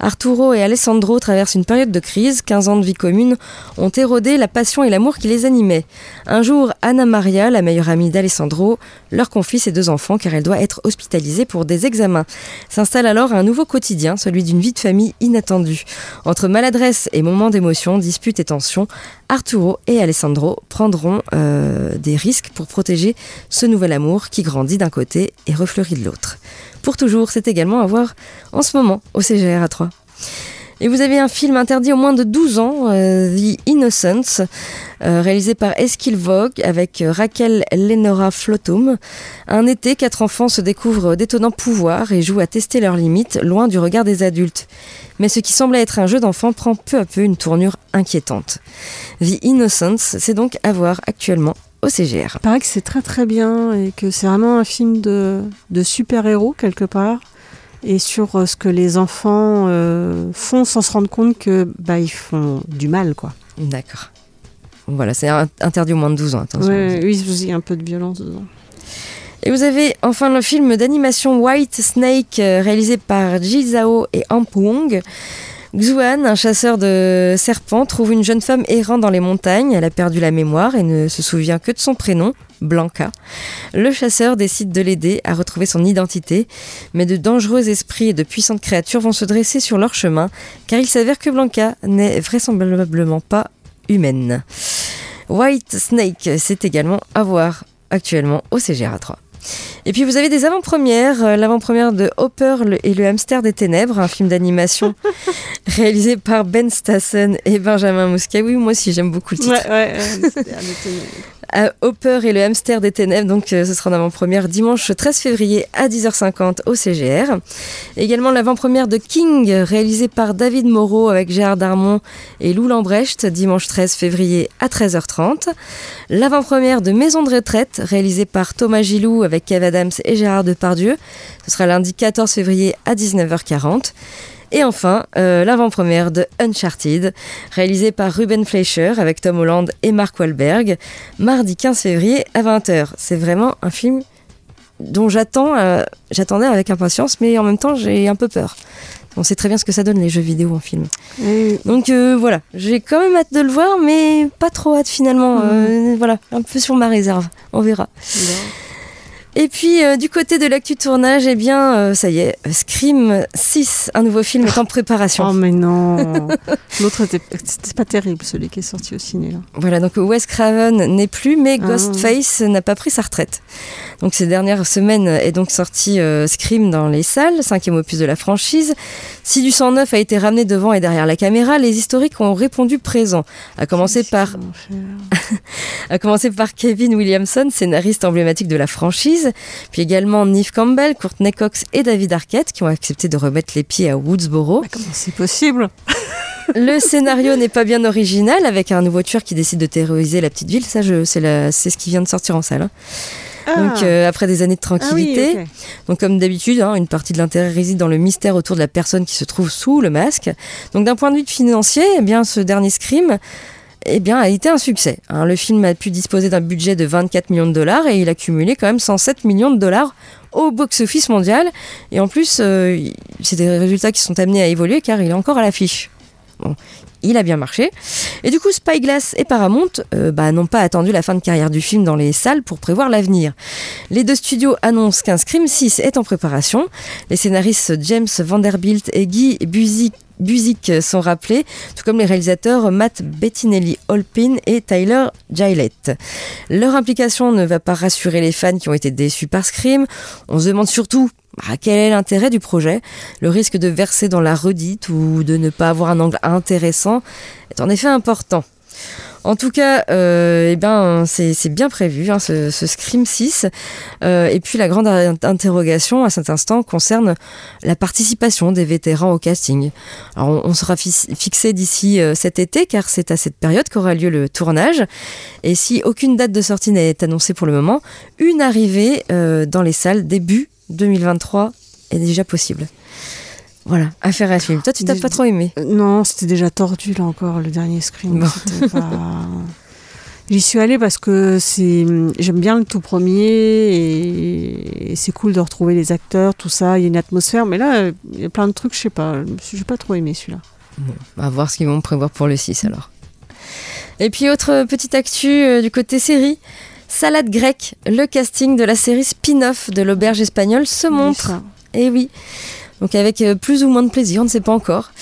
Speaker 1: Arturo et Alessandro traversent une période de crise. 15 ans de vie commune ont érodé la passion et l'amour qui les animaient. Un jour, Anna Maria, la meilleure amie d'Alessandro, leur confie ses deux enfants car elle doit être hospitalisée pour des examens. S'installe alors un nouveau quotidien, celui d'une vie de famille inattendue. Entre maladresse et moments d'émotion, disputes et tensions, Arturo et Alessandro prendront euh, des risques pour protéger ce nouvel amour qui grandit d'un côté et refleurit de l'autre. Pour toujours, c'est également à voir en ce moment au CGR à 3. Et vous avez un film interdit au moins de 12 ans, euh, The Innocents, euh, réalisé par Eskil Vogue avec euh, Raquel Lenora Flotum. Un été, quatre enfants se découvrent d'étonnants pouvoirs et jouent à tester leurs limites, loin du regard des adultes. Mais ce qui semblait être un jeu d'enfant prend peu à peu une tournure inquiétante. The Innocents, c'est donc à voir actuellement au CGR.
Speaker 2: Il paraît que c'est très très bien et que c'est vraiment un film de super-héros quelque part. Et sur euh, ce que les enfants euh, font sans se rendre compte que bah, ils font du mal. quoi.
Speaker 1: D'accord. Voilà, c'est interdit au moins de 12 ans, attention.
Speaker 2: Ouais, oui, il y a un peu de violence dedans.
Speaker 1: Et vous avez enfin le film d'animation White Snake euh, réalisé par Ji Zhao et Amp Wong. Xuan, un chasseur de serpents, trouve une jeune femme errant dans les montagnes. Elle a perdu la mémoire et ne se souvient que de son prénom, Blanca. Le chasseur décide de l'aider à retrouver son identité, mais de dangereux esprits et de puissantes créatures vont se dresser sur leur chemin, car il s'avère que Blanca n'est vraisemblablement pas humaine. White Snake, c'est également à voir actuellement au CGR 3. Et puis vous avez des avant-premières, euh, l'avant-première de Hopper et le hamster des ténèbres, un film d'animation <laughs> réalisé par Ben Stassen et Benjamin Muscat. Oui, moi aussi j'aime beaucoup le titre.
Speaker 2: Ouais, ouais, ouais,
Speaker 1: Euh, Hopper et le hamster des ténèbres, donc euh, ce sera en avant-première dimanche 13 février à 10h50 au CGR. Également l'avant-première de King, réalisé par David Moreau avec Gérard Darmon et Lou Lambrecht, dimanche 13 février à 13h30. L'avant-première de Maison de retraite, réalisée par Thomas Gilou avec Kev Adams et Gérard Depardieu. Ce sera lundi 14 février à 19h40. Et enfin, euh, l'avant-première de Uncharted, réalisée par Ruben Fleischer avec Tom Holland et Mark Wahlberg, mardi 15 février à 20h. C'est vraiment un film dont j'attends, euh, j'attendais avec impatience, mais en même temps j'ai un peu peur. On sait très bien ce que ça donne les jeux vidéo en film. Donc euh, voilà, j'ai quand même hâte de le voir, mais pas trop hâte finalement. Euh, voilà, un peu sur ma réserve. On verra. Et puis euh, du côté de l'actu tournage, eh bien, euh, ça y est, Scream 6, un nouveau film est en préparation.
Speaker 2: Oh mais non <laughs> L'autre était, c'était pas terrible celui qui est sorti au ciné là.
Speaker 1: Voilà, donc Wes Craven n'est plus, mais
Speaker 2: Ah.
Speaker 1: Ghostface n'a pas pris sa retraite. Donc ces dernières semaines est donc sorti euh, Scream dans les salles, cinquième opus de la franchise. Si du sang neuf a été ramené devant et derrière la caméra, les historiques ont répondu présent. À commencer par, <laughs> à commencer par Kevin Williamson, scénariste emblématique de la franchise, puis également Neve Campbell, Courtney Cox et David Arquette qui ont accepté de remettre les pieds à Woodsboro.
Speaker 2: Comment c'est possible? <laughs>
Speaker 1: Le scénario n'est pas bien original, avec un nouveau tueur qui décide de terroriser la petite ville. Ça, c'est, c'est ce qui vient de sortir en salle. hein. Donc, euh, après des années de tranquillité,
Speaker 2: Ah oui, ok.
Speaker 1: donc comme d'habitude, hein, une partie de l'intérêt réside dans le mystère autour de la personne qui se trouve sous le masque. Donc, d'un point de vue financier, eh bien, ce dernier Scream eh bien, a été un succès. hein. Le film a pu disposer d'un budget de 24 millions de dollars et il a cumulé quand même 107 millions de dollars au box-office mondial. Et en plus, euh, c'est des résultats qui sont amenés à évoluer car il est encore à l'affiche. Bon, il a bien marché. Et du coup, Spyglass et Paramount euh, bah, n'ont pas attendu la fin de carrière du film dans les salles pour prévoir l'avenir. Les deux studios annoncent qu'un Scream 6 est en préparation. Les scénaristes James Vanderbilt et Guy Buzik Buzik sont rappelés, tout comme les réalisateurs Matt Bettinelli Holpin et Tyler Gillette. Leur implication ne va pas rassurer les fans qui ont été déçus par Scream. On se demande surtout bah, quel est l'intérêt du projet? Le risque de verser dans la redite ou de ne pas avoir un angle intéressant est en effet important. En tout cas, euh, eh ben, c'est bien prévu, hein, ce, Scream 6. Euh, et puis la grande in- interrogation à cet instant concerne la participation des vétérans au casting. Alors, on, sera fi- fixé d'ici euh, cet été, car c'est à cette période qu'aura lieu le tournage. Et si aucune date de sortie n'est annoncée pour le moment, une arrivée dans les salles début 2023 est déjà possible. Voilà, affaire à suivre. Toi, tu t'as pas trop aimé?
Speaker 2: Non, c'était déjà tordu là encore le dernier screen.
Speaker 1: Bon.
Speaker 2: Pas- <laughs> J'y suis allée parce que c'est j'aime bien le tout premier et, et c'est cool de retrouver les acteurs, tout ça, il y a une atmosphère. Mais là, il y a plein de trucs, je sais pas, j'ai pas trop aimé celui-là.
Speaker 1: On va voir ce qu'ils vont prévoir pour le 6 alors. Et puis autre petite actu euh, du côté série. Salade grecque, le casting de la série spin-off de l'auberge espagnole se montre. Et oui. Donc avec euh, plus ou moins de plaisir, on ne sait pas encore.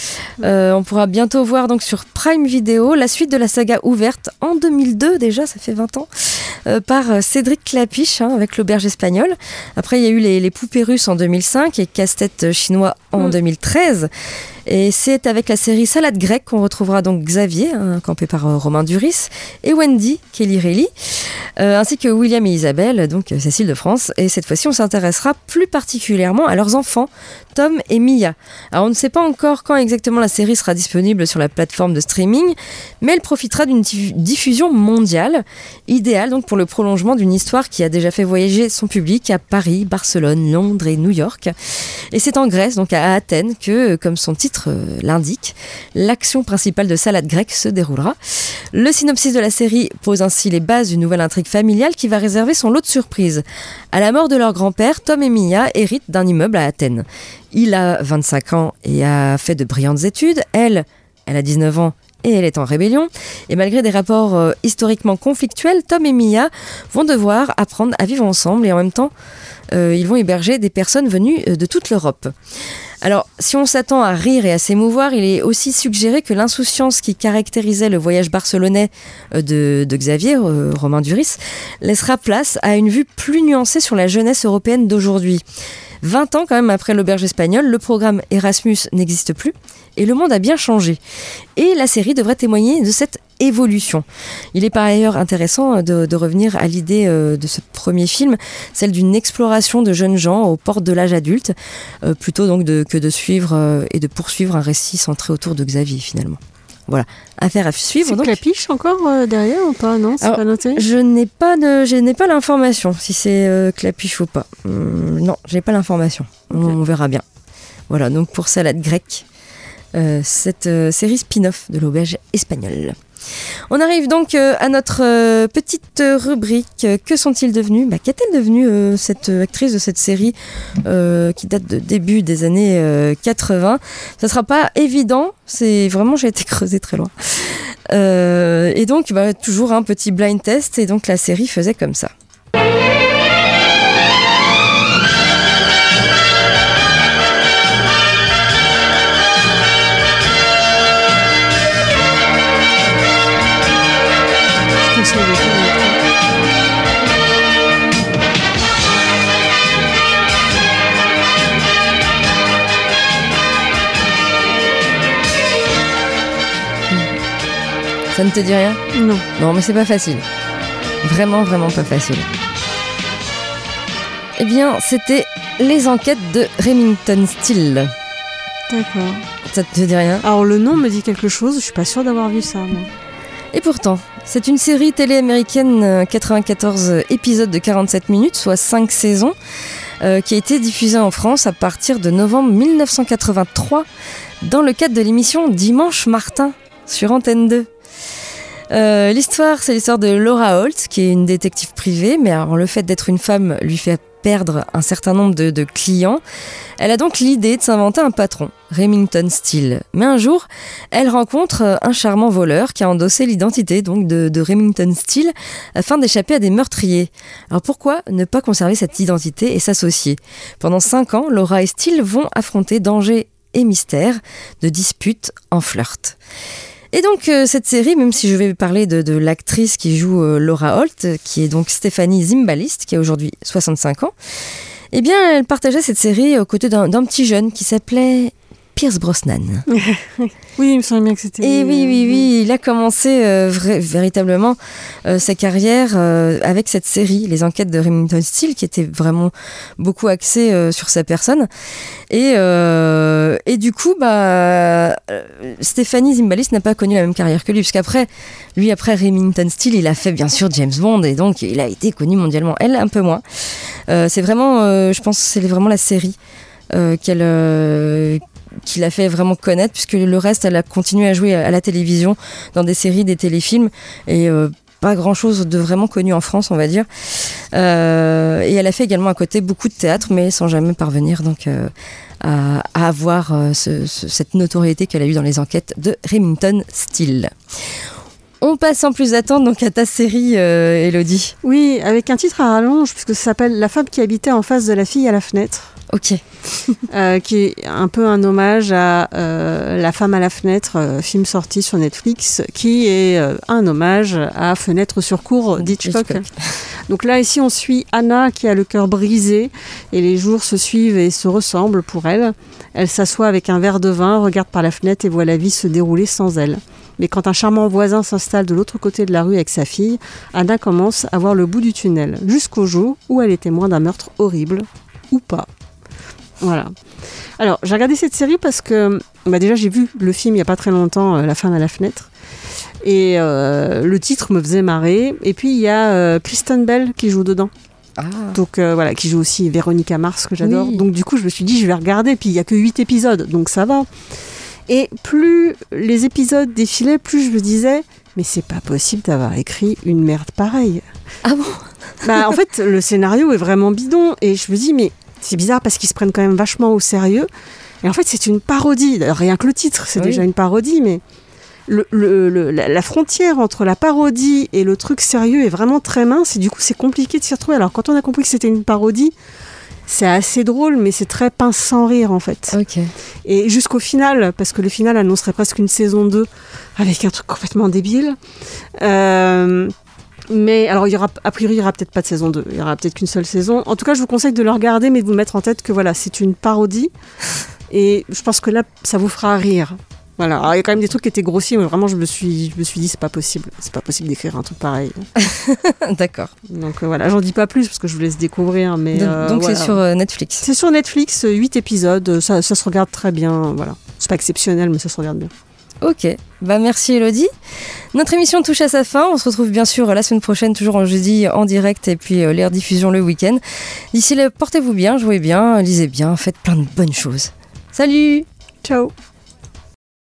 Speaker 1: Euh, on pourra bientôt voir donc sur Prime Video la suite de la saga ouverte en 2002 déjà, ça fait 20 ans, euh, par Cédric Clapiche hein, avec l'auberge espagnole. Après il y a eu les, les poupées russes en 2005 et casse-tête chinois en
Speaker 2: Mm.
Speaker 1: 2013. Et c'est avec la série Salade grecque qu'on retrouvera donc Xavier, hein, campé par euh, Romain Duris, et Wendy, Kelly Reilly, euh, ainsi que William et Isabelle, donc euh, Cécile de France. Et cette fois-ci, on s'intéressera plus particulièrement à leurs enfants, Tom et Mia. Alors, on ne sait pas encore quand exactement la série sera disponible sur la plateforme de streaming, mais elle profitera d'une diffu- diffusion mondiale, idéale donc pour le prolongement d'une histoire qui a déjà fait voyager son public à Paris, Barcelone, Londres et New York. Et c'est en Grèce, donc à Athènes, que, comme son titre euh, l'indique, l'action principale de Salade grecque se déroulera. Le synopsis de la série pose ainsi les bases d'une nouvelle intrigue familiale qui va réserver son lot de surprises. À la mort de leur grand-père, Tom et Mia héritent d'un immeuble à Athènes. Il a 25 ans et a fait de brillantes études. Elle, elle a 19 ans et elle est en rébellion. Et malgré des rapports euh, historiquement conflictuels, Tom et Mia vont devoir apprendre à vivre ensemble et en même temps, euh, ils vont héberger des personnes venues euh, de toute l'Europe. Alors, si on s'attend à rire et à s'émouvoir, il est aussi suggéré que l'insouciance qui caractérisait le voyage barcelonais de, de Xavier, Romain Duris, laissera place à une vue plus nuancée sur la jeunesse européenne d'aujourd'hui. 20 ans quand même après l'auberge espagnole, le programme Erasmus n'existe plus et le monde a bien changé. Et la série devrait témoigner de cette évolution. Il est par ailleurs intéressant de, de revenir à l'idée euh, de ce premier film, celle d'une exploration de jeunes gens aux portes de l'âge adulte, euh, plutôt donc de- que de suivre euh, et de poursuivre un récit centré autour de Xavier finalement. Voilà, affaire à suivre.
Speaker 2: C'est. Clapiche encore derrière ou pas Non, c'est pas noté?
Speaker 1: Je n'ai pas de, je n'ai pas l'information si c'est Clapiche ou pas. Hum, non, j'ai pas l'information. On, on verra bien. Voilà, donc pour salade grecque, cette euh, série spin-off de l'auberge espagnole. On arrive donc euh, à notre euh, petite rubrique. euh, Que sont-ils devenus? Bah, Qu'est-elle devenue euh, cette euh, actrice de cette série euh, qui date de début des années euh, 80 Ça sera pas évident. C'est vraiment j'ai été <laughs> creusé très loin. Euh, et donc bah, toujours un petit blind test. Et donc la série faisait comme ça. Ça ne te dit rien
Speaker 2: Non.
Speaker 1: Non, mais c'est pas facile. Vraiment, vraiment pas facile. Eh bien, c'était les enquêtes de Remington Steele.
Speaker 2: D'accord.
Speaker 1: Ça te dit rien
Speaker 2: Alors le nom me dit quelque chose, je suis pas sûre d'avoir vu ça.
Speaker 1: Et pourtant, c'est une série télé américaine, euh, 94 épisodes de 47 minutes, soit 5 saisons, euh, qui a été diffusée en France à partir de novembre 1983 dans le cadre de l'émission Dimanche Martin sur Antenne 2. Euh, l'histoire, c'est l'histoire de Laura Holt, qui est une détective privée, mais alors le fait d'être une femme lui fait perdre un certain nombre de, clients. Elle a donc l'idée de s'inventer un patron, Remington Steele. Mais un jour, elle rencontre euh, un charmant voleur qui a endossé l'identité donc de, Remington Steele afin d'échapper à des meurtriers. Alors pourquoi ne pas conserver cette identité et s'associer? Pendant cinq ans, Laura et Steele vont affronter dangers et mystères, de disputes en flirt. Et donc euh, cette série, même si je vais parler de, l'actrice qui joue euh, Laura Holt, qui est donc Stéphanie Zimbalist, qui a aujourd'hui 65 ans, eh bien elle partageait cette série aux côtés d'un petit jeune qui s'appelait Pierce Brosnan. <laughs>
Speaker 2: oui, il me semble bien que c'était.
Speaker 1: Et oui, oui, oui, il a commencé euh, vrai, véritablement euh, sa carrière euh, avec cette série, Les Enquêtes de Remington Steele, qui était vraiment beaucoup axée sur sa personne. Et, et du coup, bah, Stéphanie Zimbalist n'a pas connu la même carrière que lui, puisqu'après, lui, après Remington Steele, il a fait bien sûr James Bond, et donc il a été connu mondialement. Elle, un peu moins. c'est vraiment, je pense, c'est vraiment la série qu'elle qui l'a fait vraiment connaître, puisque le reste, elle a continué à jouer à la télévision, dans des séries, des téléfilms, et euh, pas grand chose de vraiment connu en France, on va dire. Euh, et elle a fait également à côté beaucoup de théâtre, mais sans jamais parvenir donc euh, à, avoir ce, ce, cette notoriété qu'elle a eue dans les enquêtes de Remington Steele. On passe sans plus attendre donc à ta série, Elodie.
Speaker 2: Oui, avec un titre à rallonge, puisque ça s'appelle La femme qui habitait en face de la fille à la fenêtre.
Speaker 1: Ok. <laughs>
Speaker 2: euh, qui est un peu un hommage à euh, La femme à la fenêtre, euh, film sorti sur Netflix, qui est un hommage à Fenêtre sur cour d'Hitchcock. <laughs> Donc là, ici, on suit Anna qui a le cœur brisé et les jours se suivent et se ressemblent pour elle. Elle s'assoit avec un verre de vin, regarde par la fenêtre et voit la vie se dérouler sans elle. Mais quand un charmant voisin s'installe de l'autre côté de la rue avec sa fille, Anna commence à voir le bout du tunnel, jusqu'au jour où elle est témoin d'un meurtre horrible, ou pas. Voilà. Alors, j'ai regardé cette série parce que, bah déjà, j'ai vu le film il n'y a pas très longtemps, euh, La femme à la fenêtre. Et euh, le titre me faisait marrer. Et puis, il y a euh, Kristen Bell qui joue dedans.
Speaker 1: Ah.
Speaker 2: Donc voilà, qui joue aussi Véronica Mars, que j'adore.
Speaker 1: Oui.
Speaker 2: Donc du coup, je me suis dit, je vais regarder. Puis il n'y a que 8 épisodes, donc ça va. Et plus les épisodes défilaient, plus je me disais, mais c'est pas possible d'avoir écrit une merde pareille.
Speaker 1: Ah bon?
Speaker 2: Bah en fait, le scénario est vraiment bidon. Et je me dis, mais c'est bizarre parce qu'ils se prennent quand même vachement au sérieux. Et en fait, c'est une parodie. Rien que le titre, c'est
Speaker 1: Oui.
Speaker 2: déjà une parodie, mais le, le- le- la, frontière entre la parodie et le truc sérieux est vraiment très mince. Et du coup, c'est compliqué de s'y retrouver. Alors, quand on a compris que c'était une parodie, c'est assez drôle, mais c'est très pince sans rire, en fait. Et jusqu'au final, parce que le final annoncerait presque une saison 2 avec un truc complètement débile. Euh, mais alors, il y aura, a priori, il y aura peut-être pas de saison 2. Il y aura peut-être qu'une seule saison. En tout cas, je vous conseille de le regarder, mais de vous mettre en tête que voilà, c'est une parodie. Et je pense que là, ça vous fera rire. Voilà. Alors, il y a quand même des trucs qui étaient grossiers, mais vraiment, je me suis, je me suis dit, c'est pas possible. C'est pas possible d'écrire un truc pareil. <laughs>
Speaker 1: D'accord.
Speaker 2: Donc euh, voilà, j'en dis pas plus parce que je vous laisse découvrir. Mais
Speaker 1: Donc,
Speaker 2: euh,
Speaker 1: donc
Speaker 2: voilà.
Speaker 1: c'est sur euh, Netflix.
Speaker 2: C'est sur Netflix, 8 épisodes, ça, ça se regarde très bien, voilà. C'est pas exceptionnel, mais ça se regarde bien.
Speaker 1: Ok, bah merci Elodie. Notre émission touche à sa fin. On se retrouve bien sûr la semaine prochaine, toujours en jeudi en direct et puis euh, les rediffusions le week-end. D'ici là, portez-vous bien, jouez bien, lisez bien, faites plein de bonnes choses. Salut
Speaker 2: Ciao